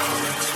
Moved